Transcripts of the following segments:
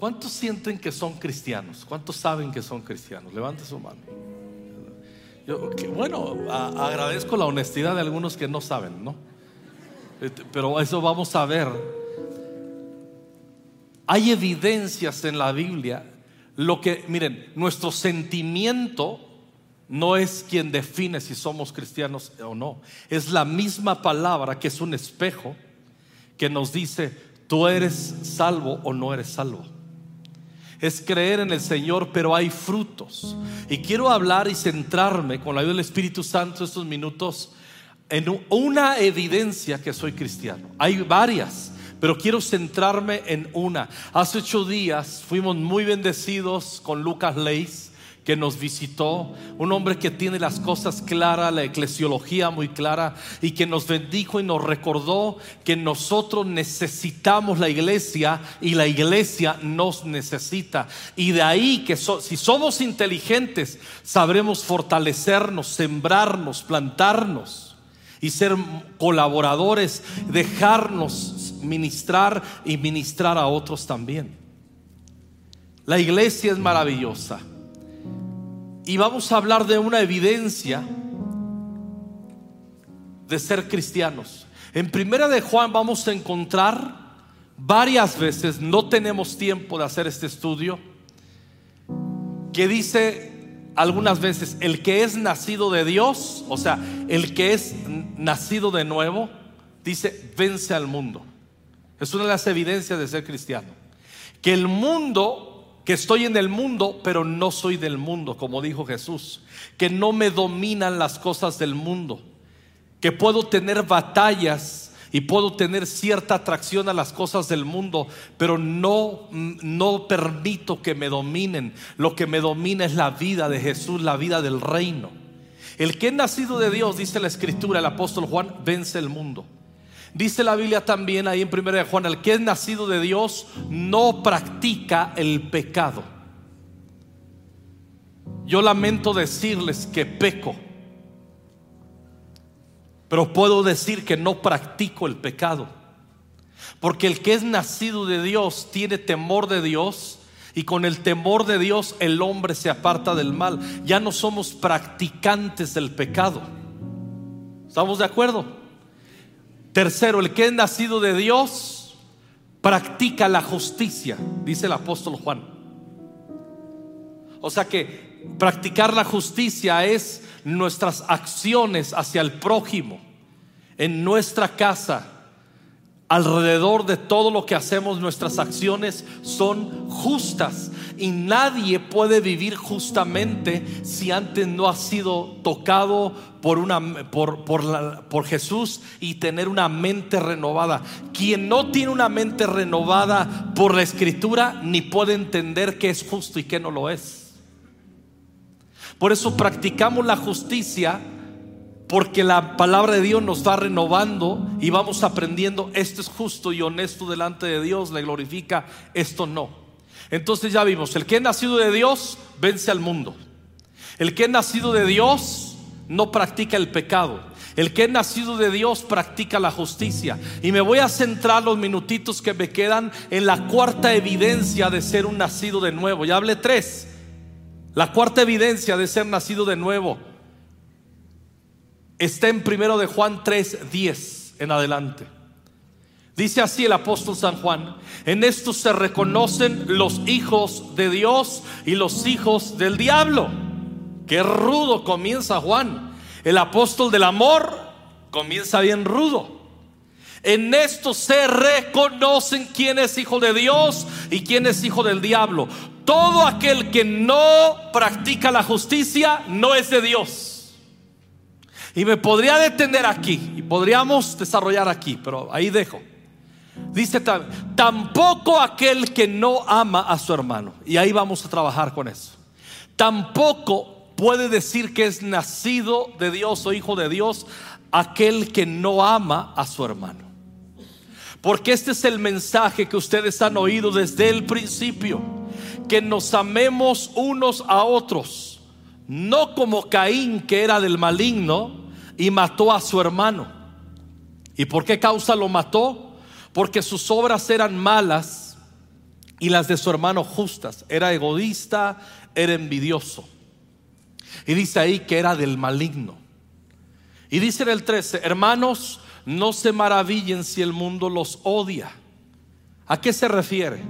¿Cuántos sienten que son cristianos? ¿Cuántos saben que son cristianos? Levante su mano. Yo, bueno, agradezco la honestidad de algunos que no saben, ¿no? Este, pero eso vamos a ver. Hay evidencias en la Biblia. Lo que, miren, nuestro sentimiento no es quien define si somos cristianos o no. Es la misma palabra que es un espejo que nos dice, tú eres salvo o no eres salvo es creer en el Señor, pero hay frutos. Y quiero hablar y centrarme con la ayuda del Espíritu Santo estos minutos en una evidencia que soy cristiano. Hay varias, pero quiero centrarme en una. Hace ocho días fuimos muy bendecidos con Lucas Leis que nos visitó, un hombre que tiene las cosas claras, la eclesiología muy clara y que nos bendijo y nos recordó que nosotros necesitamos la iglesia y la iglesia nos necesita. Y de ahí que si somos inteligentes, sabremos fortalecernos, sembrarnos, plantarnos y ser colaboradores, dejarnos ministrar y ministrar a otros también. La iglesia es maravillosa. Y vamos a hablar de una evidencia de ser cristianos. En primera de Juan vamos a encontrar varias veces, no tenemos tiempo de hacer este estudio, que dice algunas veces, el que es nacido de Dios, o sea, el que es nacido de nuevo, dice, vence al mundo. Es una de las evidencias de ser cristiano. Que el mundo que estoy en el mundo, pero no soy del mundo, como dijo Jesús, que no me dominan las cosas del mundo, que puedo tener batallas y puedo tener cierta atracción a las cosas del mundo, pero no, no permito que me dominen. Lo que me domina es la vida de Jesús, la vida del reino. El que es nacido de Dios, dice la escritura, el apóstol Juan, vence el mundo. Dice la Biblia también ahí en 1 de Juan, el que es nacido de Dios no practica el pecado. Yo lamento decirles que peco, pero puedo decir que no practico el pecado. Porque el que es nacido de Dios tiene temor de Dios y con el temor de Dios el hombre se aparta del mal. Ya no somos practicantes del pecado. ¿Estamos de acuerdo? Tercero, el que es nacido de Dios practica la justicia, dice el apóstol Juan. O sea que practicar la justicia es nuestras acciones hacia el prójimo, en nuestra casa, alrededor de todo lo que hacemos, nuestras acciones son justas. Y nadie puede vivir justamente si antes no ha sido tocado por, una, por, por, por Jesús y tener una mente renovada. Quien no tiene una mente renovada por la escritura ni puede entender qué es justo y qué no lo es. Por eso practicamos la justicia porque la palabra de Dios nos va renovando y vamos aprendiendo, esto es justo y honesto delante de Dios, le glorifica, esto no. Entonces ya vimos, el que es nacido de Dios vence al mundo. El que es nacido de Dios no practica el pecado. El que es nacido de Dios practica la justicia. Y me voy a centrar los minutitos que me quedan en la cuarta evidencia de ser un nacido de nuevo. Ya hablé tres. La cuarta evidencia de ser nacido de nuevo está en primero de Juan 3, 10 en adelante. Dice así el apóstol San Juan, en esto se reconocen los hijos de Dios y los hijos del diablo. Qué rudo comienza Juan. El apóstol del amor comienza bien rudo. En esto se reconocen quién es hijo de Dios y quién es hijo del diablo. Todo aquel que no practica la justicia no es de Dios y me podría detener aquí y podríamos desarrollar aquí, pero ahí dejo. Dice tampoco aquel que no ama a su hermano. Y ahí vamos a trabajar con eso. Tampoco puede decir que es nacido de Dios o hijo de Dios aquel que no ama a su hermano. Porque este es el mensaje que ustedes han oído desde el principio. Que nos amemos unos a otros. No como Caín que era del maligno y mató a su hermano. ¿Y por qué causa lo mató? Porque sus obras eran malas y las de su hermano justas. Era egoísta, era envidioso. Y dice ahí que era del maligno. Y dice en el 13, hermanos, no se maravillen si el mundo los odia. ¿A qué se refiere?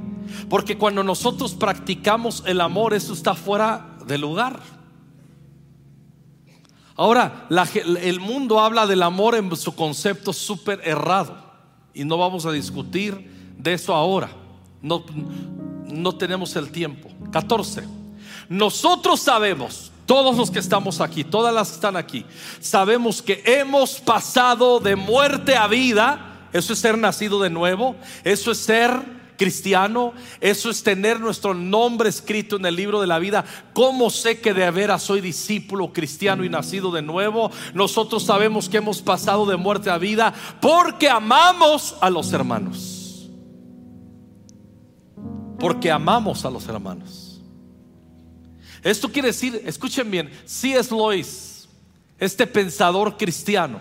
Porque cuando nosotros practicamos el amor, eso está fuera de lugar. Ahora, el mundo habla del amor en su concepto súper errado. Y no vamos a discutir de eso ahora. No, no tenemos el tiempo. 14. Nosotros sabemos, todos los que estamos aquí, todas las que están aquí, sabemos que hemos pasado de muerte a vida. Eso es ser nacido de nuevo. Eso es ser cristiano, eso es tener nuestro nombre escrito en el libro de la vida. ¿Cómo sé que de veras soy discípulo cristiano y nacido de nuevo? Nosotros sabemos que hemos pasado de muerte a vida porque amamos a los hermanos. Porque amamos a los hermanos. Esto quiere decir, escuchen bien, si es Lois, este pensador cristiano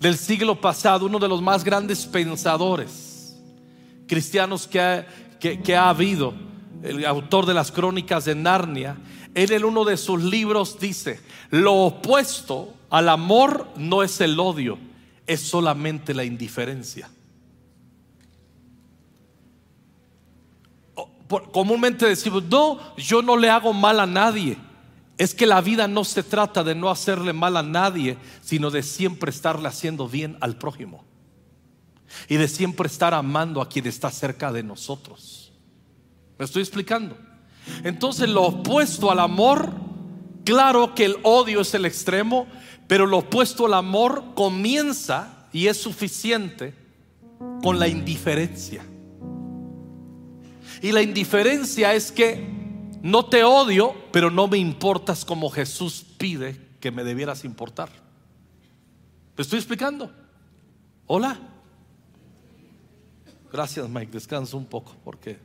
del siglo pasado, uno de los más grandes pensadores cristianos que ha, habido, el autor de las crónicas de Narnia, él en uno de sus libros dice, lo opuesto al amor no es el odio, es solamente la indiferencia. Comúnmente decimos, no, yo no le hago mal a nadie. Es que la vida no se trata de no hacerle mal a nadie, sino de siempre estarle haciendo bien al prójimo y de siempre estar amando a quien está cerca de nosotros. ¿Me estoy explicando? Entonces lo opuesto al amor, claro que el odio es el extremo, pero lo opuesto al amor comienza y es suficiente con la indiferencia. Y la indiferencia es que no te odio, pero no me importas como Jesús pide que me debieras importar. ¿Me estoy explicando? Hola. Gracias, Mike. Descansa un poco porque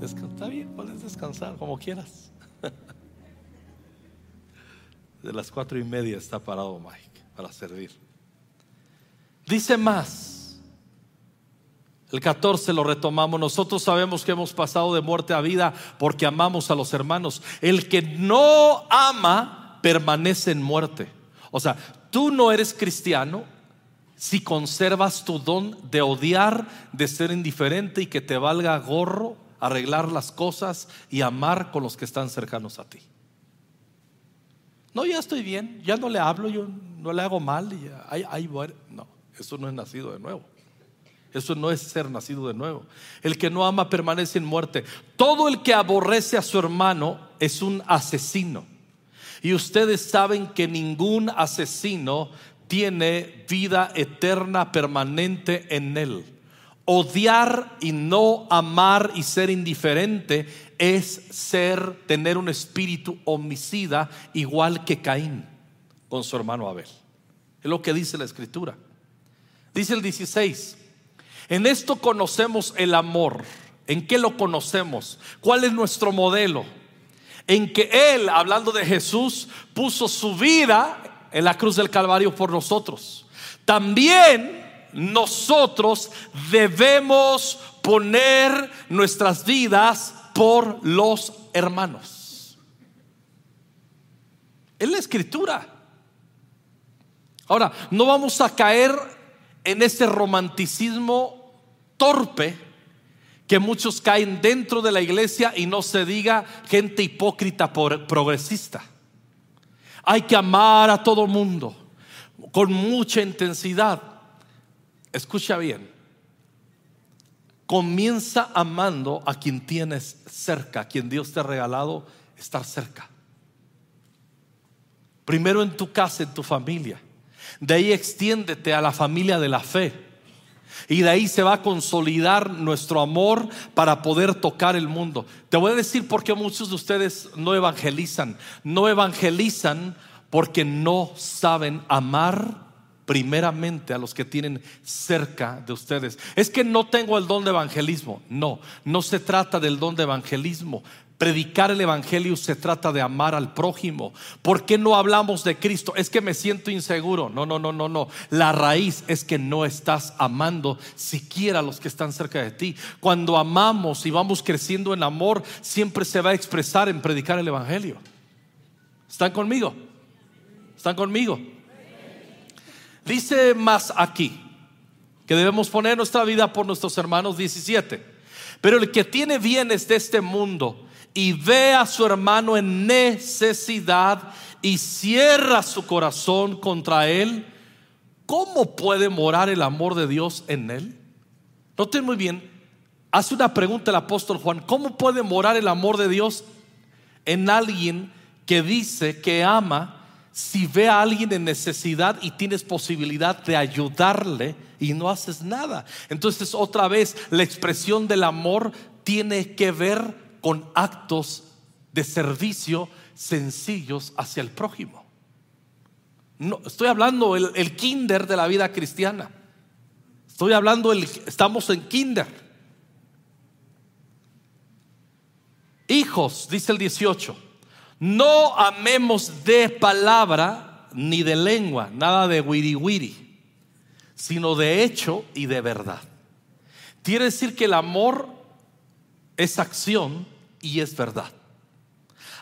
está bien, puedes descansar como quieras. De las cuatro y media está parado Mike para servir. Dice más. El 14 lo retomamos. Nosotros sabemos que hemos pasado de muerte a vida porque amamos a los hermanos. El que no ama permanece en muerte. O sea, tú no eres cristiano si conservas tu don de odiar, de ser indiferente y que te valga gorro arreglar las cosas y amar con los que están cercanos a ti. No, ya estoy bien, ya no le hablo, yo no le hago mal. No, eso no es nacido de nuevo. Eso no es ser nacido de nuevo. El que no ama permanece en muerte. Todo el que aborrece a su hermano es un asesino. Y ustedes saben que ningún asesino tiene vida eterna permanente en él. Odiar y no amar y ser indiferente es ser, tener un espíritu homicida igual que Caín con su hermano Abel. Es lo que dice la escritura. Dice el 16, en esto conocemos el amor. ¿En qué lo conocemos? ¿Cuál es nuestro modelo? En que Él, hablando de Jesús, puso su vida en la cruz del Calvario por nosotros. También nosotros debemos poner nuestras vidas por los hermanos. Es la escritura. Ahora, no vamos a caer en ese romanticismo torpe que muchos caen dentro de la iglesia y no se diga gente hipócrita progresista. Hay que amar a todo mundo con mucha intensidad. Escucha bien. Comienza amando a quien tienes cerca, a quien Dios te ha regalado estar cerca. Primero en tu casa, en tu familia. De ahí extiéndete a la familia de la fe. Y de ahí se va a consolidar nuestro amor para poder tocar el mundo. Te voy a decir por qué muchos de ustedes no evangelizan. No evangelizan porque no saben amar primeramente a los que tienen cerca de ustedes. Es que no tengo el don de evangelismo. No, no se trata del don de evangelismo. Predicar el Evangelio se trata de amar al prójimo. ¿Por qué no hablamos de Cristo? Es que me siento inseguro. No, no, no, no, no. La raíz es que no estás amando siquiera a los que están cerca de ti. Cuando amamos y vamos creciendo en amor, siempre se va a expresar en predicar el Evangelio. ¿Están conmigo? ¿Están conmigo? Dice más aquí que debemos poner nuestra vida por nuestros hermanos 17. Pero el que tiene bienes de este mundo, y ve a su hermano en necesidad y cierra su corazón contra él, ¿cómo puede morar el amor de Dios en él? Noten muy bien, hace una pregunta el apóstol Juan, ¿cómo puede morar el amor de Dios en alguien que dice que ama si ve a alguien en necesidad y tienes posibilidad de ayudarle y no haces nada? Entonces otra vez la expresión del amor tiene que ver con actos de servicio sencillos hacia el prójimo. No, estoy hablando el, kinder de la vida cristiana. Estoy hablando, el, estamos en kinder. Hijos, dice el 18, no amemos de palabra ni de lengua, nada de wiri wiri, sino de hecho y de verdad. Quiere decir que el amor es acción y es verdad.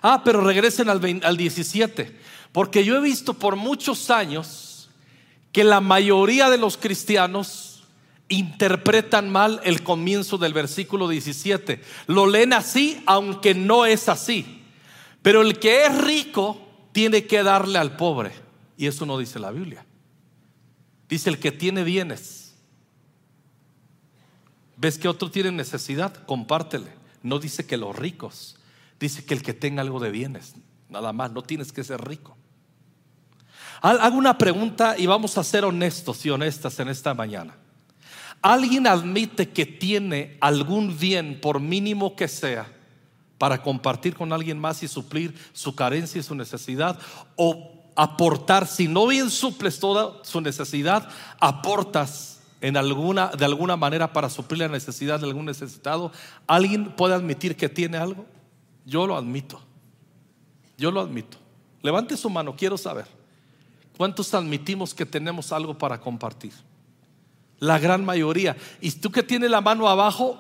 Ah, pero regresen al, al 17, porque yo he visto por muchos años que la mayoría de los cristianos interpretan mal el comienzo del versículo 17. Lo leen así, aunque no es así. Pero el que es rico tiene que darle al pobre. Y eso no dice la Biblia. Dice el que tiene bienes ¿Ves que otro tiene necesidad? Compártele. No dice que los ricos, dice que el que tenga algo de bienes, nada más, no tienes que ser rico. Hago una pregunta y vamos a ser honestos y honestas en esta mañana. ¿Alguien admite que tiene algún bien, por mínimo que sea, para compartir con alguien más y suplir su carencia y su necesidad? ¿O aportar, si no bien suples toda su necesidad, aportas en alguna, de alguna manera para suplir la necesidad de algún necesitado, ¿alguien puede admitir que tiene algo? Yo lo admito. Yo lo admito. Levante su mano, quiero saber. ¿Cuántos admitimos que tenemos algo para compartir? La gran mayoría. Y tú que tienes la mano abajo,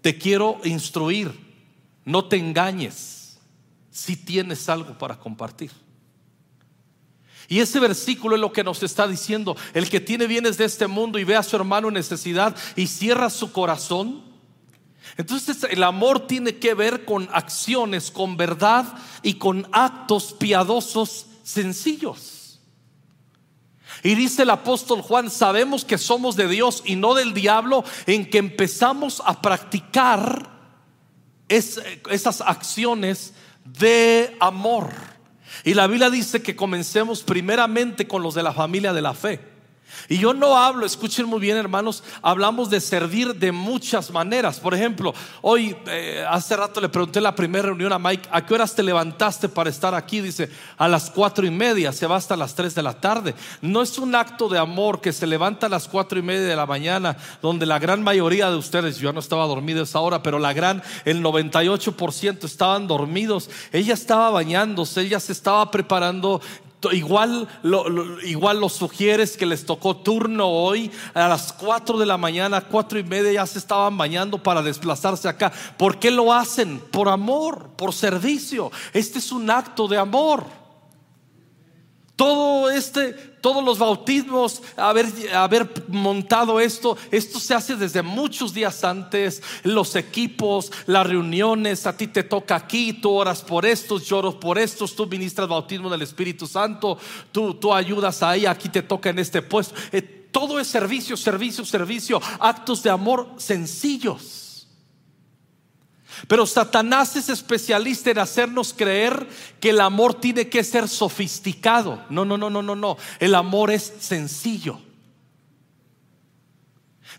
te quiero instruir. No te engañes si tienes algo para compartir. Y ese versículo es lo que nos está diciendo. El que tiene bienes de este mundo y ve a su hermano en necesidad y cierra su corazón. Entonces el amor tiene que ver con acciones, con verdad y con actos piadosos sencillos. Y dice el apóstol Juan, sabemos que somos de Dios y no del diablo en que empezamos a practicar esas acciones de amor. Y la Biblia dice que comencemos primeramente con los de la familia de la fe. Y yo no hablo, escuchen muy bien hermanos, hablamos de servir de muchas maneras. Por ejemplo, hoy, eh, hace rato le pregunté en la primera reunión a Mike, ¿a qué horas te levantaste para estar aquí? Dice, a las cuatro y media, se va hasta las tres de la tarde. No es un acto de amor que se levanta a las cuatro y media de la mañana, donde la gran mayoría de ustedes, yo no estaba dormido esa hora, pero la gran, el 98% estaban dormidos. Ella estaba bañándose, ella se estaba preparando igual, igual los sugieres que les tocó turno hoy a las 4 de la mañana, cuatro y media ya se estaban bañando para desplazarse acá. ¿Por qué lo hacen? Por amor, por servicio. Este es un acto de amor. Todo este, todos los bautismos, haber, haber montado esto, esto se hace desde muchos días antes, los equipos, las reuniones, a ti te toca aquí, tú oras por estos, lloros por estos, tú ministras bautismo del Espíritu Santo, tú, tú ayudas ahí, aquí te toca en este puesto. Eh, todo es servicio, servicio, servicio, actos de amor sencillos. Pero Satanás es especialista en hacernos creer que el amor tiene que ser sofisticado. No, no, no, no, no, no. El amor es sencillo.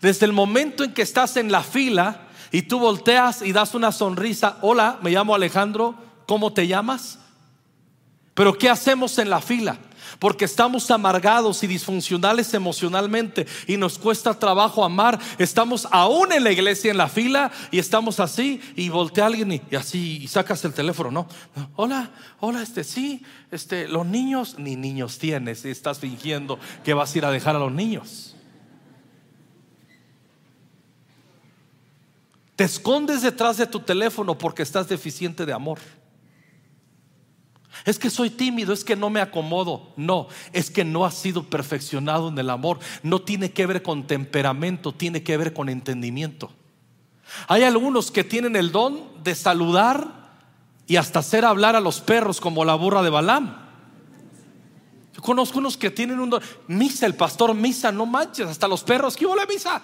Desde el momento en que estás en la fila y tú volteas y das una sonrisa, hola, me llamo Alejandro, ¿cómo te llamas? Pero ¿qué hacemos en la fila? Porque estamos amargados y disfuncionales emocionalmente y nos cuesta trabajo amar. Estamos aún en la iglesia en la fila y estamos así y voltea alguien y, así y sacas el teléfono, ¿no? Hola, hola, este sí, este, los niños, ni niños tienes estás fingiendo que vas a ir a dejar a los niños. Te escondes detrás de tu teléfono porque estás deficiente de amor. Es que soy tímido, es que no me acomodo. No, es que no has sido perfeccionado en el amor. No tiene que ver con temperamento, tiene que ver con entendimiento. Hay algunos que tienen el don de saludar y hasta hacer hablar a los perros como la burra de Balaam. Yo conozco unos que tienen un don. Misa, el pastor, misa, no manches. Hasta los perros, ¿qué la misa?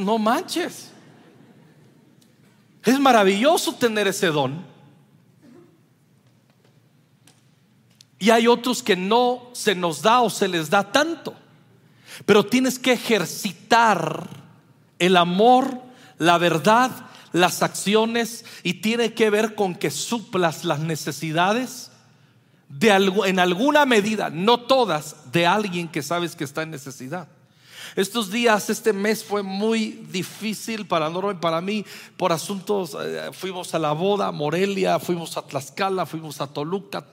No manches. Es maravilloso tener ese don. Y hay otros que no se nos da o se les da tanto. Pero tienes que ejercitar el amor, la verdad, las acciones y tiene que ver con que suplas las necesidades de en alguna medida, no todas, de alguien que sabes que está en necesidad. Estos días, este mes fue muy difícil para Norma para mí por asuntos. Eh, fuimos a la boda, Morelia, fuimos a Tlaxcala, fuimos a Toluca.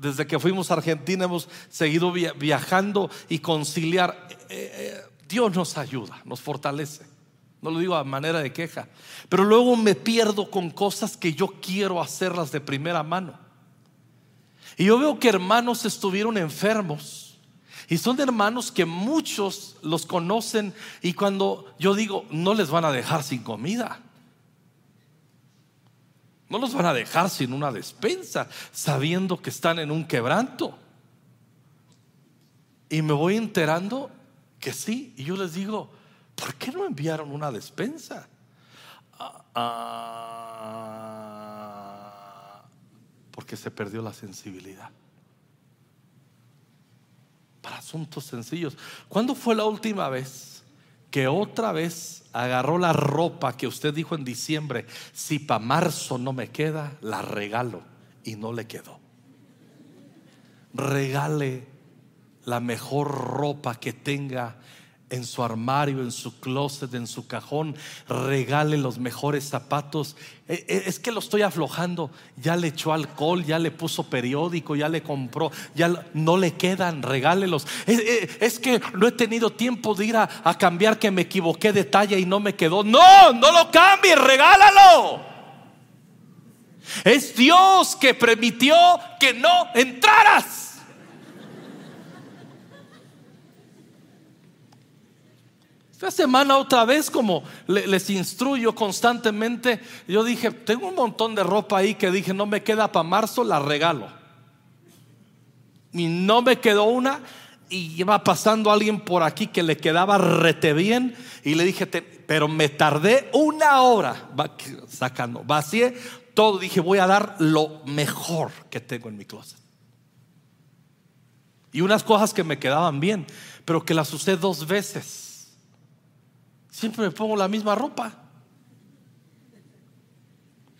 desde que fuimos a Argentina hemos seguido viajando y conciliar. Eh, eh, Dios nos ayuda, nos fortalece. No lo digo a manera de queja. Pero luego me pierdo con cosas que yo quiero hacerlas de primera mano. Y yo veo que hermanos estuvieron enfermos y son hermanos que muchos los conocen y cuando yo digo, no les van a dejar sin comida. No los van a dejar sin una despensa, sabiendo que están en un quebranto. Y me voy enterando que sí. Y yo les digo, ¿por qué no enviaron una despensa? Ah, ah, porque se perdió la sensibilidad asuntos sencillos. ¿Cuándo fue la última vez que otra vez agarró la ropa que usted dijo en diciembre, si para marzo no me queda, la regalo y no le quedó? Regale la mejor ropa que tenga en su armario, en su closet, en su cajón, regale los mejores zapatos. E, e, es que lo estoy aflojando, ya le echó alcohol, ya le puso periódico, ya le compró, ya no le quedan, regálelos. E, es, que no he tenido tiempo de ir a, a cambiar que me equivoqué de talla y no me quedó. No, no lo cambie, regálalo. Es Dios que permitió que no entraras. Esta semana otra vez, como les instruyo constantemente, yo dije, tengo un montón de ropa ahí que dije, no me queda para marzo, la regalo. Y no me quedó una y iba pasando alguien por aquí que le quedaba rete bien y le dije, pero me tardé una hora sacando, vacié todo, dije, voy a dar lo mejor que tengo en mi closet. Y unas cosas que me quedaban bien, pero que las usé dos veces Siempre me pongo la misma ropa.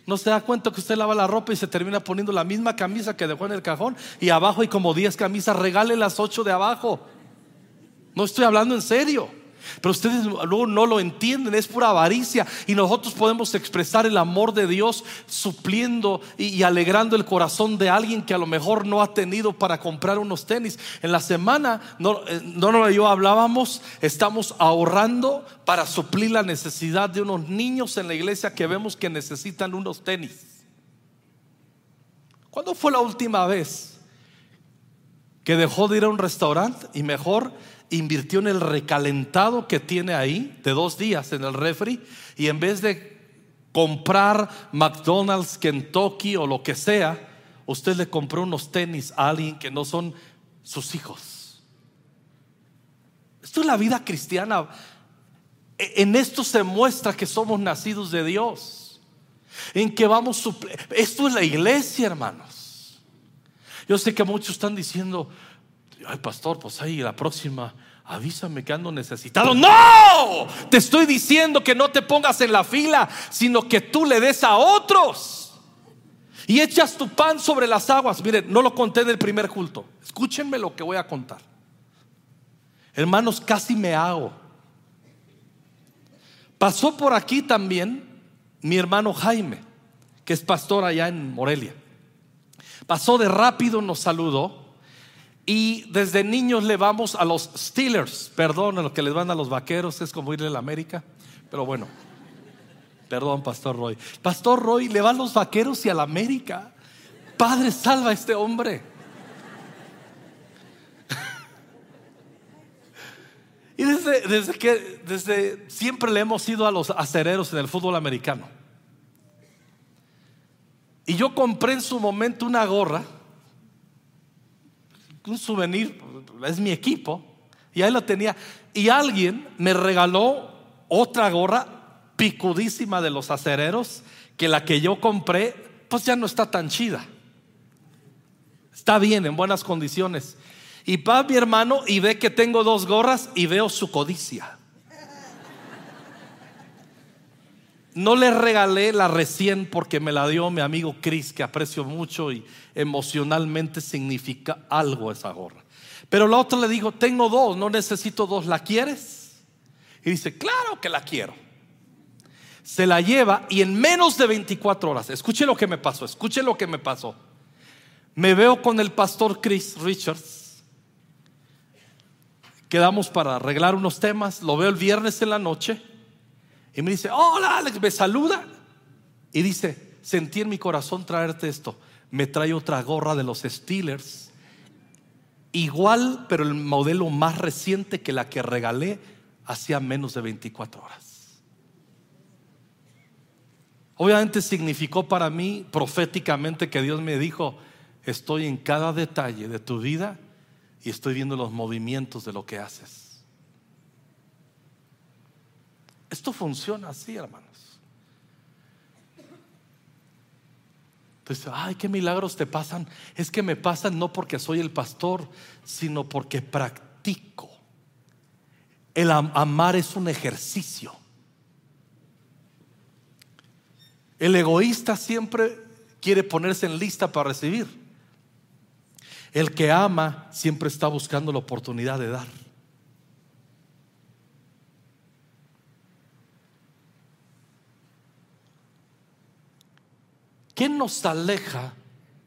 No se da cuenta que usted lava la ropa y se termina poniendo la misma camisa que dejó en el cajón y abajo hay como 10 camisas, regale las 8 de abajo. No estoy hablando en serio. Pero ustedes luego no lo entienden, es pura avaricia. Y nosotros podemos expresar el amor de Dios supliendo y, alegrando el corazón de alguien que a lo mejor no ha tenido para comprar unos tenis. En la semana, no, eh, no, yo hablábamos, estamos ahorrando para suplir la necesidad de unos niños en la iglesia que vemos que necesitan unos tenis. ¿Cuándo fue la última vez que dejó de ir a un restaurante y mejor invirtió en el recalentado que tiene ahí de dos días en el refri y en vez de comprar McDonald's, Kentucky o lo que sea, usted le compró unos tenis a alguien que no son sus hijos. Esto es la vida cristiana. E, en esto se muestra que somos nacidos de Dios. En que vamos Esto es la iglesia, hermanos. Yo sé que muchos están diciendo, ay pastor, pues ahí la próxima, avísame que ando necesitado. No, te estoy diciendo que no te pongas en la fila, sino que tú le des a otros. Y echas tu pan sobre las aguas. Miren, no lo conté en el primer culto. Escúchenme lo que voy a contar. Hermanos, casi me hago. Pasó por aquí también mi hermano Jaime, que es pastor allá en Morelia. Pasó de rápido, nos saludó. Y desde niños le vamos a los Steelers, perdón, a lo que les van a los vaqueros, es como irle a la América, pero bueno, perdón, Pastor Roy. Pastor Roy le va a los vaqueros y a la América. Padre, salva a este hombre. Y desde, desde, que desde siempre le hemos ido a los acereros en el fútbol americano. Y yo compré en su momento una gorra, un souvenir, es mi equipo, y ahí lo tenía. Y alguien me regaló otra gorra picudísima de los acereros, que la que yo compré, pues ya no está tan chida. Está bien, en buenas condiciones. Y va mi hermano y ve que tengo dos gorras y veo su codicia. No le regalé la recién porque me la dio mi amigo Chris, que aprecio mucho y emocionalmente significa algo esa gorra. Pero la otra le dijo, tengo dos, no necesito dos, ¿la quieres? Y dice, claro que la quiero. Se la lleva y en menos de 24 horas, escuche lo que me pasó, escuche lo que me pasó. Me veo con el pastor Chris Richards quedamos para arreglar unos temas, lo veo el viernes en la noche y me dice, hola Alex, me saluda y dice, sentí en mi corazón traerte esto, me trae otra gorra de los Steelers, igual pero el modelo más reciente que la que regalé hacía menos de 24 horas. Obviamente significó para mí proféticamente que Dios me dijo, estoy en cada detalle de tu vida y estoy viendo los movimientos de lo que haces. Esto funciona así, hermanos. Entonces, ay, qué milagros te pasan. Es que me pasan no porque soy el pastor, sino porque practico. El amar es un ejercicio. El egoísta siempre quiere ponerse en lista para recibir. El que ama siempre está buscando la oportunidad de dar. ¿Qué nos aleja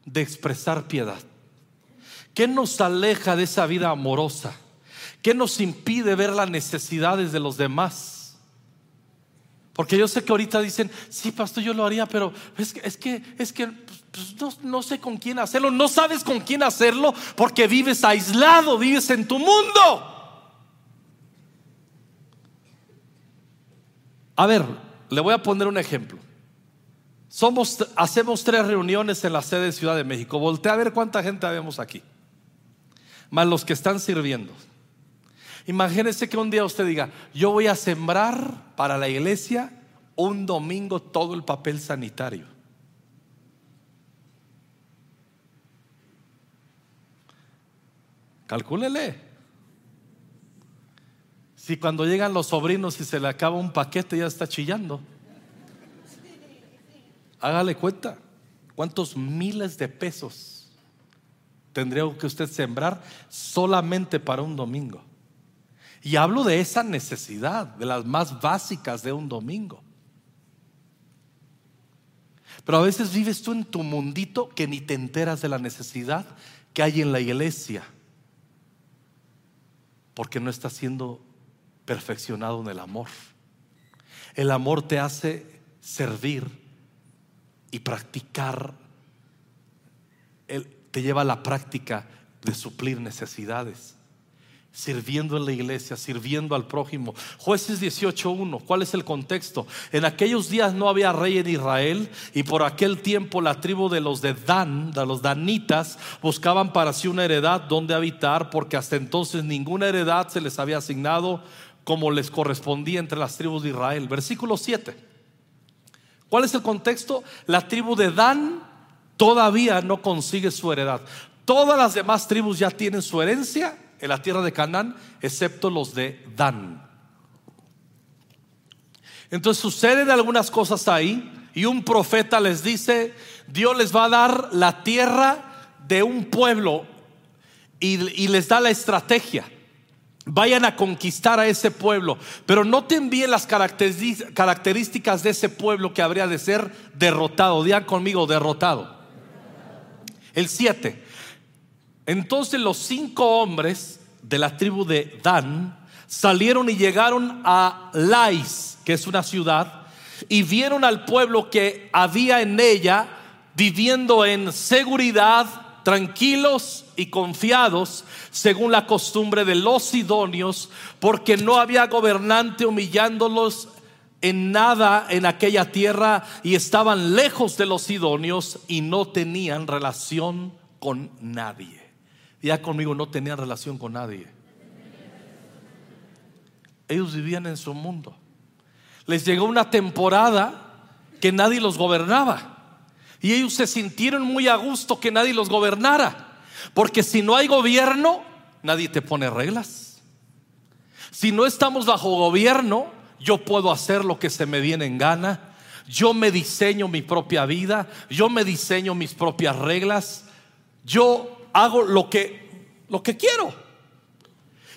de expresar piedad? ¿Qué nos aleja de esa vida amorosa? ¿Qué nos impide ver las necesidades de los demás? Porque yo sé que ahorita dicen, sí, pastor, yo lo haría, pero es que, es que, es que pues no, sé con quién hacerlo. No sabes con quién hacerlo porque vives aislado, vives en tu mundo. A ver, le voy a poner un ejemplo. Somos, hacemos tres reuniones en la sede de Ciudad de México. Voltea a ver cuánta gente vemos aquí. Más los que están sirviendo. Imagínese que un día usted diga, yo voy a sembrar para la iglesia un domingo todo el papel sanitario. Calcúlele. Si cuando llegan los sobrinos y se le acaba un paquete ya está chillando. Hágale cuenta. ¿Cuántos miles de pesos tendría que usted sembrar solamente para un domingo? Y hablo de esa necesidad, de las más básicas de un domingo. Pero a veces vives tú en tu mundito que ni te enteras de la necesidad que hay en la iglesia porque no está siendo perfeccionado en el amor. El amor te hace servir y practicar, te lleva a la práctica de suplir necesidades sirviendo en la iglesia, sirviendo al prójimo. Jueces 18.1, ¿cuál es el contexto? En aquellos días no había rey en Israel y por aquel tiempo la tribu de los de Dan, de los danitas, buscaban para sí una heredad donde habitar porque hasta entonces ninguna heredad se les había asignado como les correspondía entre las tribus de Israel. Versículo 7. ¿Cuál es el contexto? La tribu de Dan todavía no consigue su heredad. Todas las demás tribus ya tienen su herencia en la tierra de Canaán, excepto los de Dan. Entonces suceden algunas cosas ahí y un profeta les dice, Dios les va a dar la tierra de un pueblo y, y les da la estrategia. Vayan a conquistar a ese pueblo, pero no te envíen las características de ese pueblo que habría de ser derrotado. Digan conmigo, derrotado. El 7. Entonces los cinco hombres de la tribu de Dan salieron y llegaron a Lais, que es una ciudad, y vieron al pueblo que había en ella viviendo en seguridad, tranquilos y confiados, según la costumbre de los sidonios, porque no había gobernante humillándolos en nada en aquella tierra y estaban lejos de los sidonios y no tenían relación con nadie. Ya conmigo no tenían relación con nadie. Ellos vivían en su mundo. Les llegó una temporada que nadie los gobernaba. Y ellos se sintieron muy a gusto que nadie los gobernara. Porque si no hay gobierno, nadie te pone reglas. Si no estamos bajo gobierno, yo puedo hacer lo que se me viene en gana. Yo me diseño mi propia vida. Yo me diseño mis propias reglas. Yo hago lo que, lo que quiero.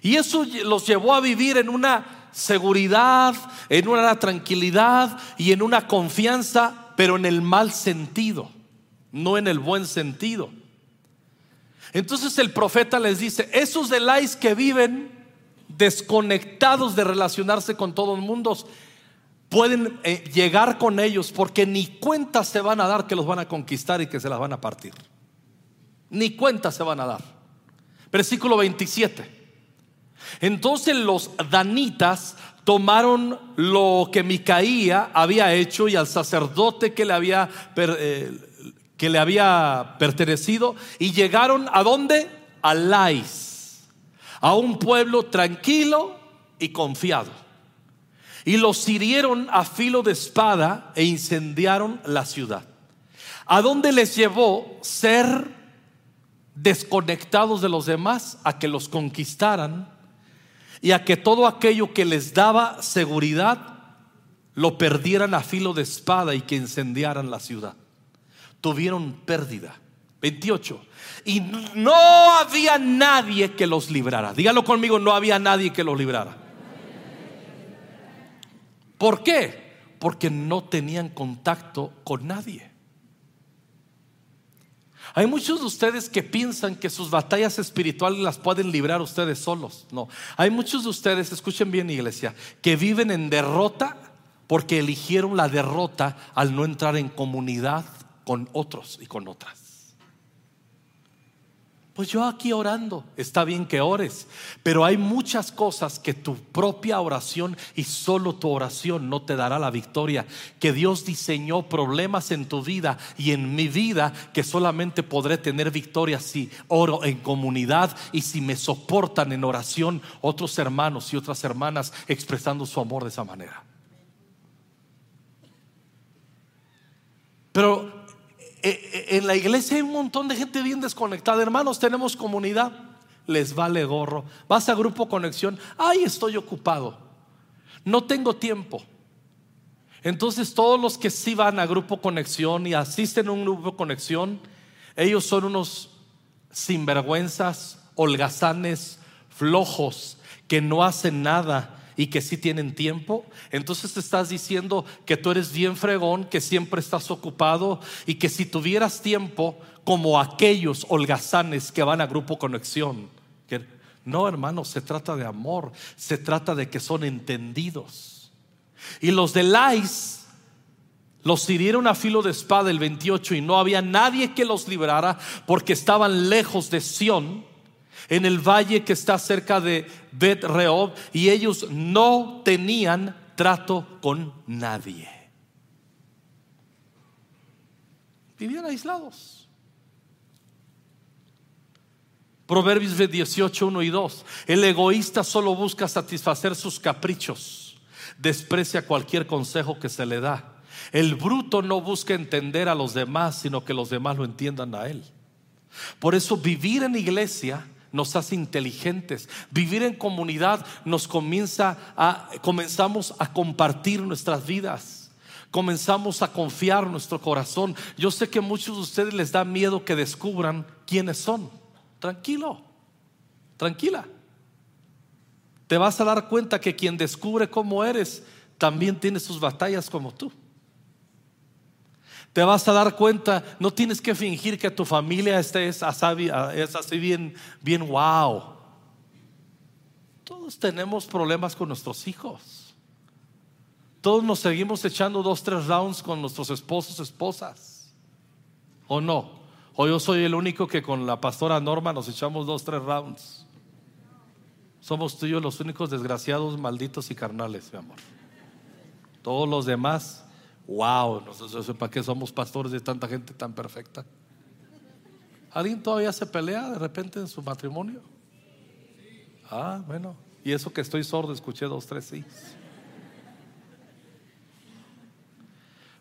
Y eso los llevó a vivir en una seguridad, en una tranquilidad y en una confianza, pero en el mal sentido, no en el buen sentido. Entonces el profeta les dice, esos de Lais que viven desconectados de relacionarse con todo el mundo, pueden eh, llegar con ellos porque ni cuenta se van a dar que los van a conquistar y que se las van a partir. Ni cuenta se van a dar. Versículo 27. Entonces los danitas tomaron lo que Micaía había hecho y al sacerdote que le había, eh, que le había pertenecido y llegaron a dónde? A Lais, a un pueblo tranquilo y confiado. Y los hirieron a filo de espada e incendiaron la ciudad. ¿A dónde les llevó ser desconectados de los demás a que los conquistaran y a que todo aquello que les daba seguridad lo perdieran a filo de espada y que incendiaran la ciudad. Tuvieron pérdida. 28. Y no había nadie que los librara. Dígalo conmigo, no había nadie que los librara. ¿Por qué? Porque no tenían contacto con nadie. Hay muchos de ustedes que piensan que sus batallas espirituales las pueden librar ustedes solos. No, hay muchos de ustedes, escuchen bien iglesia, que viven en derrota porque eligieron la derrota al no entrar en comunidad con otros y con otras. Pues yo aquí orando, está bien que ores, pero hay muchas cosas que tu propia oración y solo tu oración no te dará la victoria. Que Dios diseñó problemas en tu vida y en mi vida que solamente podré tener victoria si oro en comunidad y si me soportan en oración otros hermanos y otras hermanas expresando su amor de esa manera. Pero en la iglesia hay un montón de gente bien desconectada. Hermanos, tenemos comunidad. Les vale gorro. Vas a grupo conexión. Ay, estoy ocupado. No tengo tiempo. Entonces todos los que sí van a grupo conexión y asisten a un grupo conexión, ellos son unos sinvergüenzas, holgazanes, flojos, que no hacen nada y que si tienen tiempo, entonces te estás diciendo que tú eres bien fregón, que siempre estás ocupado y que si tuvieras tiempo como aquellos holgazanes que van a grupo conexión. no, hermano, se trata de amor, se trata de que son entendidos. Y los de Lais los hirieron a filo de espada el 28 y no había nadie que los librara porque estaban lejos de Sión en el valle que está cerca de Bet Rehob y ellos no tenían trato con nadie. Vivían aislados. Proverbios 18, 1 y 2. El egoísta solo busca satisfacer sus caprichos, desprecia cualquier consejo que se le da. El bruto no busca entender a los demás, sino que los demás lo entiendan a él. Por eso vivir en iglesia nos hace inteligentes. Vivir en comunidad nos comienza a comenzamos a compartir nuestras vidas. comenzamos a confiar nuestro corazón. Yo sé que muchos de ustedes les da miedo que descubran quiénes son. Tranquilo, tranquila. Te vas a dar cuenta que quien descubre cómo eres también tiene sus batallas como tú. Te vas a dar cuenta, no tienes que fingir que tu familia es así bien, bien wow. Todos tenemos problemas con nuestros hijos. Todos nos seguimos echando dos, tres rounds con nuestros esposos, esposas. ¿O no? O yo soy el único que con la pastora Norma nos echamos dos, tres rounds. Somos tú y yo los únicos desgraciados, malditos y carnales, mi amor. Todos los demás, wow, no para qué somos pastores de tanta gente tan perfecta. ¿Alguien todavía se pelea de repente en su matrimonio? Ah, bueno. Y eso que estoy sordo, escuché dos, tres sí.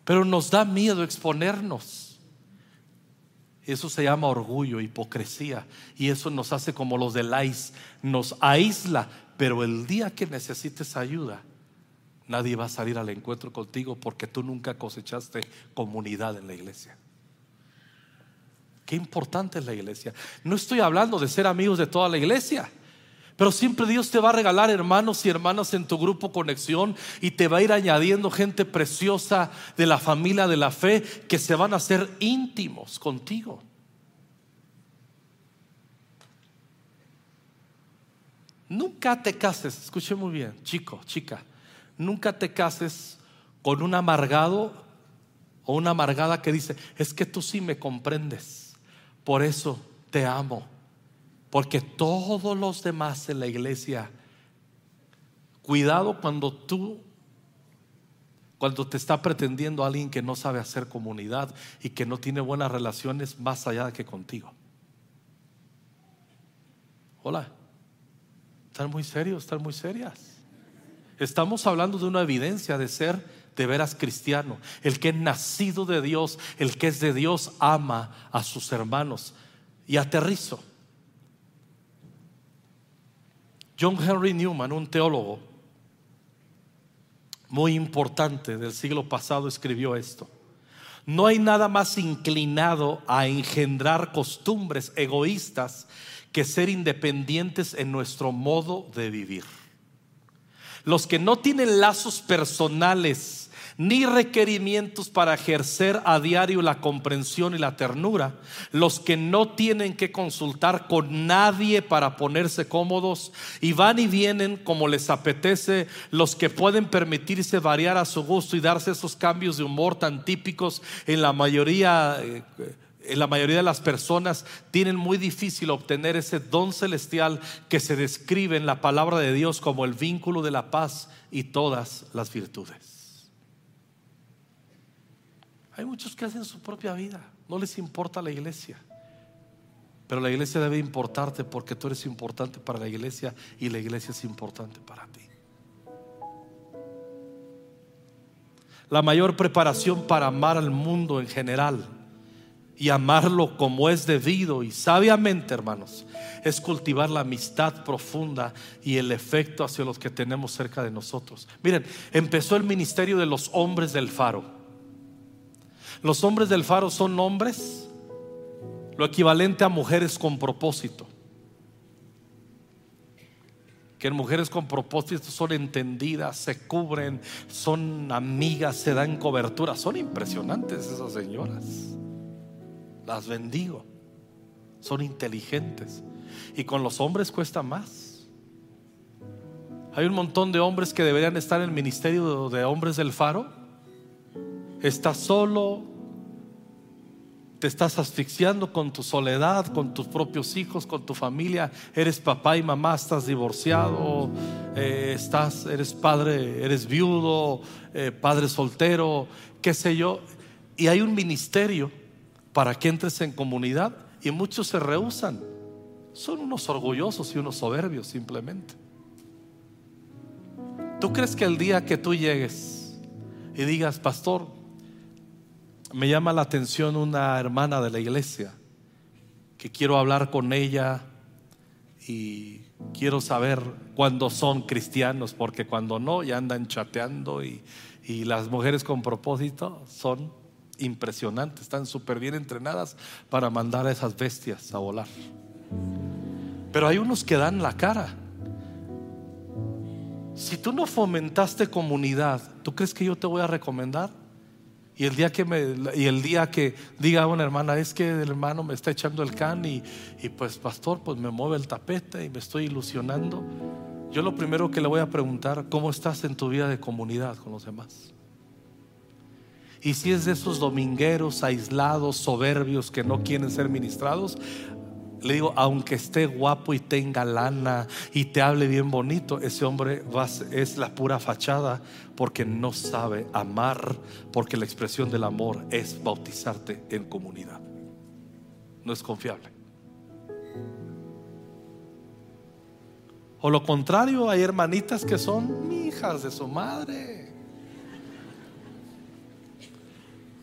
Pero nos da miedo exponernos. Eso se llama orgullo, hipocresía. Y eso nos hace como los del ICE. Nos aísla. Pero el día que necesites ayuda, nadie va a salir al encuentro contigo porque tú nunca cosechaste comunidad en la iglesia. Qué importante es la iglesia. No estoy hablando de ser amigos de toda la iglesia. Pero siempre Dios te va a regalar hermanos y hermanas en tu grupo conexión y te va a ir añadiendo gente preciosa de la familia de la fe que se van a hacer íntimos contigo. Nunca te cases, escuche muy bien, chico, chica, nunca te cases con un amargado o una amargada que dice, es que tú sí me comprendes, por eso te amo porque todos los demás en la iglesia, cuidado cuando tú, cuando te está pretendiendo alguien que no sabe hacer comunidad y que no tiene buenas relaciones más allá que contigo. Hola, están muy serios, están muy serias. Estamos hablando de una evidencia de ser de veras cristiano. El que es nacido de Dios, el que es de Dios, ama a sus hermanos. Y aterrizo. John Henry Newman, un teólogo muy importante del siglo pasado, escribió esto. No hay nada más inclinado a engendrar costumbres egoístas que ser independientes en nuestro modo de vivir. Los que no tienen lazos personales ni requerimientos para ejercer a diario la comprensión y la ternura, los que no tienen que consultar con nadie para ponerse cómodos y van y vienen como les apetece, los que pueden permitirse variar a su gusto y darse esos cambios de humor tan típicos en la mayoría eh, la mayoría de las personas tienen muy difícil obtener ese don celestial que se describe en la palabra de Dios como el vínculo de la paz y todas las virtudes. Hay muchos que hacen su propia vida, no les importa la iglesia. Pero la iglesia debe importarte porque tú eres importante para la iglesia y la iglesia es importante para ti. La mayor preparación para amar al mundo en general y amarlo como es debido y sabiamente, hermanos, es cultivar la amistad profunda y el efecto hacia los que tenemos cerca de nosotros. Miren, empezó el ministerio de los hombres del faro. Los hombres del faro son hombres, lo equivalente a mujeres con propósito. Que mujeres con propósito son entendidas, se cubren, son amigas, se dan cobertura. Son impresionantes esas señoras. Las bendigo. Son inteligentes. Y con los hombres cuesta más. Hay un montón de hombres que deberían estar en el ministerio de hombres del faro estás solo, te estás asfixiando con tu soledad, con tus propios hijos, con tu familia, eres papá y mamá, estás divorciado, eh, estás, eres padre, eres viudo, eh, padre soltero, qué sé yo, y hay un ministerio para que entres en comunidad y muchos se rehusan. Son unos orgullosos y unos soberbios simplemente. ¿Tú crees que el día que tú llegues y digas, pastor, me llama la atención una hermana de la iglesia que quiero hablar con ella y quiero saber cuándo son cristianos, porque cuando no, ya andan chateando y, y las mujeres con propósito son impresionantes, están súper bien entrenadas para mandar a esas bestias a volar. Pero hay unos que dan la cara. Si tú no fomentaste comunidad, ¿tú crees que yo te voy a recomendar? Y el día que me y el día que diga a una hermana es que el hermano me está echando el can y, y pues pastor pues me mueve el tapete y me estoy ilusionando. Yo lo primero que le voy a preguntar, ¿cómo estás en tu vida de comunidad con los demás? Y si es de esos domingueros aislados, soberbios que no quieren ser ministrados, le digo, aunque esté guapo y tenga lana y te hable bien bonito, ese hombre es la pura fachada porque no sabe amar, porque la expresión del amor es bautizarte en comunidad. No es confiable. O lo contrario, hay hermanitas que son hijas de su madre.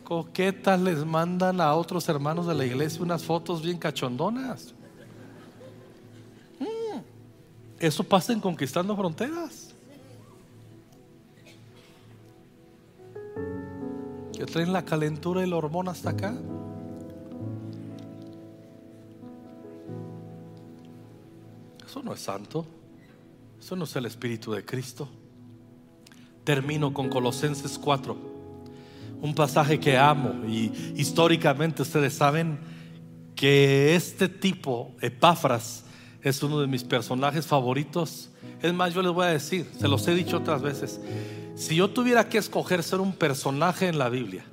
Coquetas les mandan a otros hermanos de la iglesia unas fotos bien cachondonas. Mm, eso pasa en conquistando fronteras. Que traen la calentura y la hormona hasta acá. Eso no es santo. Eso no es el Espíritu de Cristo. Termino con Colosenses 4 un pasaje que amo y históricamente ustedes saben que este tipo, Epafras, es uno de mis personajes favoritos. Es más, yo les voy a decir, se los he dicho otras veces, si yo tuviera que escoger ser un personaje en la Biblia,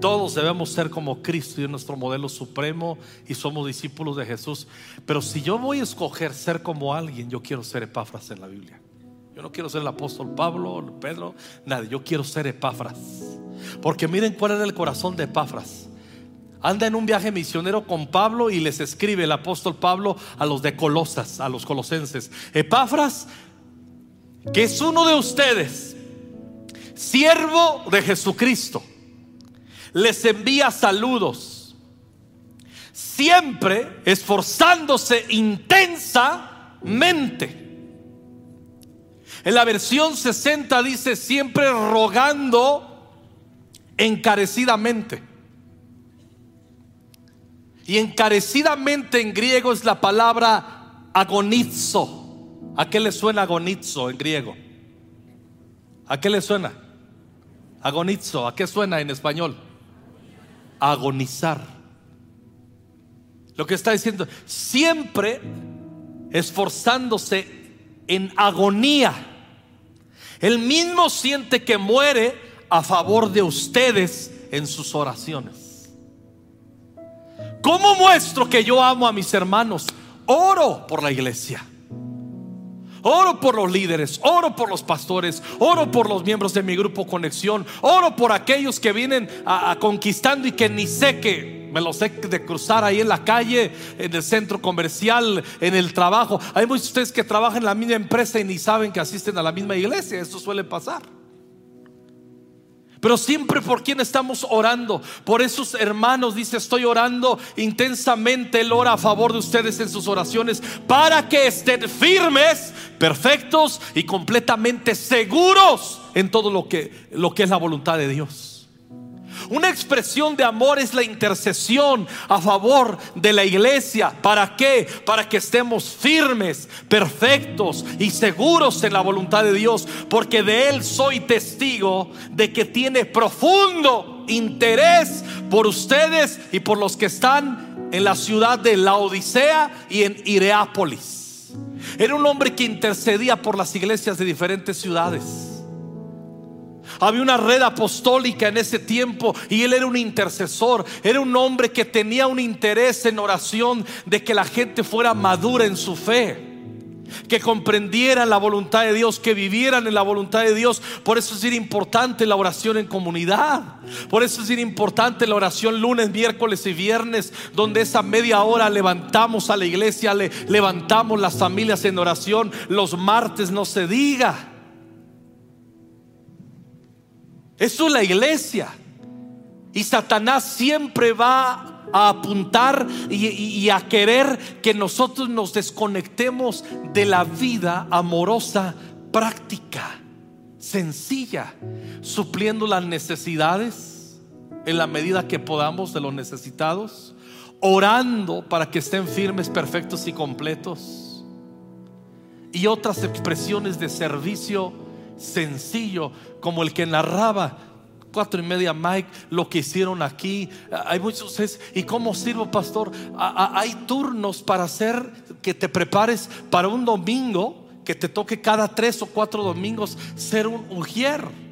todos debemos ser como Cristo y es nuestro modelo supremo y somos discípulos de Jesús. Pero si yo voy a escoger ser como alguien, yo quiero ser Epafras en la Biblia. Yo no quiero ser el apóstol Pablo, Pedro, nadie. Yo quiero ser Epafras. Porque miren cuál era el corazón de Epafras. Anda en un viaje misionero con Pablo y les escribe el apóstol Pablo a los de Colosas, a los colosenses. Epafras, que es uno de ustedes, siervo de Jesucristo, les envía saludos, siempre esforzándose intensamente en la versión 60 dice siempre rogando encarecidamente. Y encarecidamente en griego es la palabra agonizo. ¿A qué le suena agonizo en griego? ¿A qué le suena? Agonizo. ¿A qué suena en español? Agonizar. Lo que está diciendo, siempre esforzándose en agonía él mismo siente que muere a favor de ustedes en sus oraciones. ¿Cómo muestro que yo amo a mis hermanos? Oro por la iglesia. Oro por los líderes, oro por los pastores, oro por los miembros de mi grupo Conexión, oro por aquellos que vienen a, conquistando y que ni sé que me lo sé de cruzar ahí en la calle, en el centro comercial, en el trabajo. Hay muchos de ustedes que trabajan en la misma empresa y ni saben que asisten a la misma iglesia. Esto suele pasar. Pero siempre por quien estamos orando. Por esos hermanos, dice, estoy orando intensamente. Él ora a favor de ustedes en sus oraciones para que estén firmes, perfectos y completamente seguros en todo lo que, lo que es la voluntad de Dios. Una expresión de amor es la intercesión a favor de la iglesia. ¿Para qué? Para que estemos firmes, perfectos y seguros en la voluntad de Dios. Porque de Él soy testigo de que tiene profundo interés por ustedes y por los que están en la ciudad de la Odisea y en Ireápolis. Era un hombre que intercedía por las iglesias de diferentes ciudades. Había una red apostólica en ese tiempo y él era un intercesor. Era un hombre que tenía un interés en oración de que la gente fuera madura en su fe que comprendieran la voluntad de Dios, que vivieran en la voluntad de Dios. Por eso es importante la oración en comunidad. Por eso es importante la oración lunes, miércoles y viernes, donde esa media hora levantamos a la iglesia, le, levantamos las familias en oración. Los martes no se diga. Eso es la iglesia. Y Satanás siempre va a apuntar y, y a querer que nosotros nos desconectemos de la vida amorosa práctica, sencilla, supliendo las necesidades en la medida que podamos de los necesitados, orando para que estén firmes, perfectos y completos, y otras expresiones de servicio sencillo, como el que narraba cuatro y media Mike, lo que hicieron aquí. Hay muchos ¿y cómo sirvo, pastor? Hay turnos para hacer que te prepares para un domingo que te toque cada tres o cuatro domingos ser un ujier.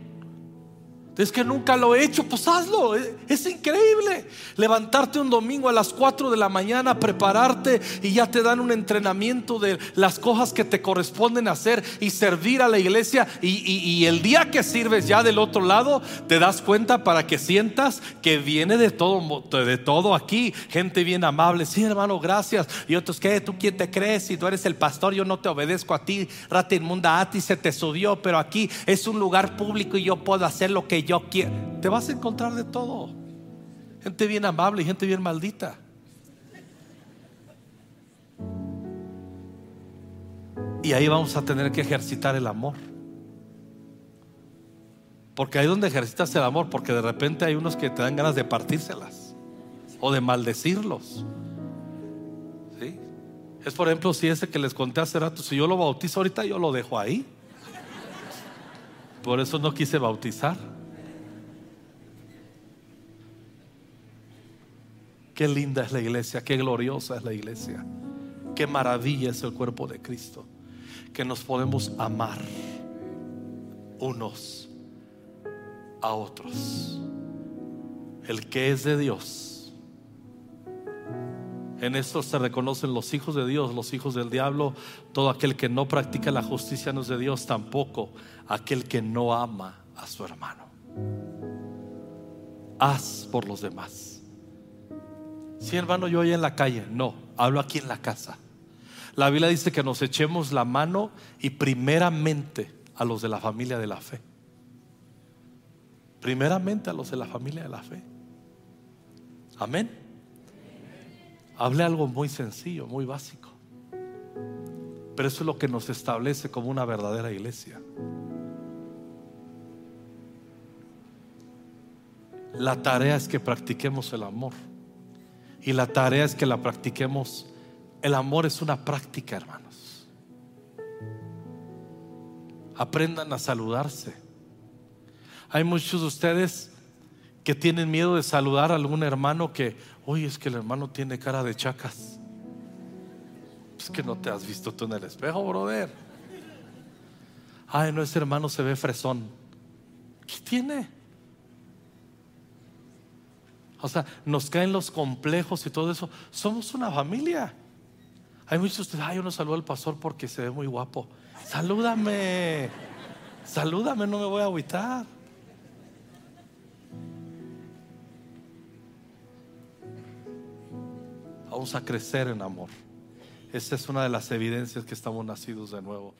Es que nunca lo he hecho, pues hazlo. Es, increíble. Levantarte un domingo a las 4 de la mañana, prepararte y ya te dan un entrenamiento de las cosas que te corresponden hacer y servir a la iglesia. Y, el día que sirves ya del otro lado, te das cuenta para que sientas que viene de todo, de todo aquí. Gente bien amable. Sí, hermano, gracias. Y otros, que ¿Tú quién te crees? Si tú eres el pastor, yo no te obedezco a ti. Rata inmunda, a ti se te subió. Pero aquí es un lugar público y yo puedo hacer lo que yo quiero. Te vas a encontrar de todo. Gente bien amable y gente bien maldita. Y ahí vamos a tener que ejercitar el amor. Porque ahí donde ejercitas el amor, porque de repente hay unos que te dan ganas de partírselas o de maldecirlos. ¿Sí? Es por ejemplo si ese que les conté hace rato, si yo lo bautizo ahorita, yo lo dejo ahí. Por eso no quise bautizar. Qué linda es la iglesia, qué gloriosa es la iglesia, qué maravilla es el cuerpo de Cristo, que nos podemos amar unos a otros. El que es de Dios. En esto se reconocen los hijos de Dios, los hijos del diablo. Todo aquel que no practica la justicia no es de Dios, tampoco aquel que no ama a su hermano. Haz por los demás Sí, hermano, yo ahí en la calle. No, hablo aquí en la casa. La Biblia dice que nos echemos la mano y primeramente a los de la familia de la fe. Primeramente a los de la familia de la fe. Amén. Hable algo muy sencillo, muy básico. Pero eso es lo que nos establece como una verdadera iglesia. La tarea es que practiquemos el amor. Y la tarea es que la practiquemos. El amor es una práctica, hermanos. Aprendan a saludarse. Hay muchos de ustedes que tienen miedo de saludar a algún hermano que, oye, es que el hermano tiene cara de chacas. Es que no te has visto tú en el espejo, brother. Ay, no, ese hermano se ve fresón. ¿Qué tiene? O sea, nos caen los complejos y todo eso. Somos una familia. Hay muchos de ustedes, ay, yo no saludo al pastor porque se ve muy guapo. Salúdame. Salúdame, no me voy a agüitar. Vamos a crecer en amor. Esa es una de las evidencias que estamos nacidos de nuevo.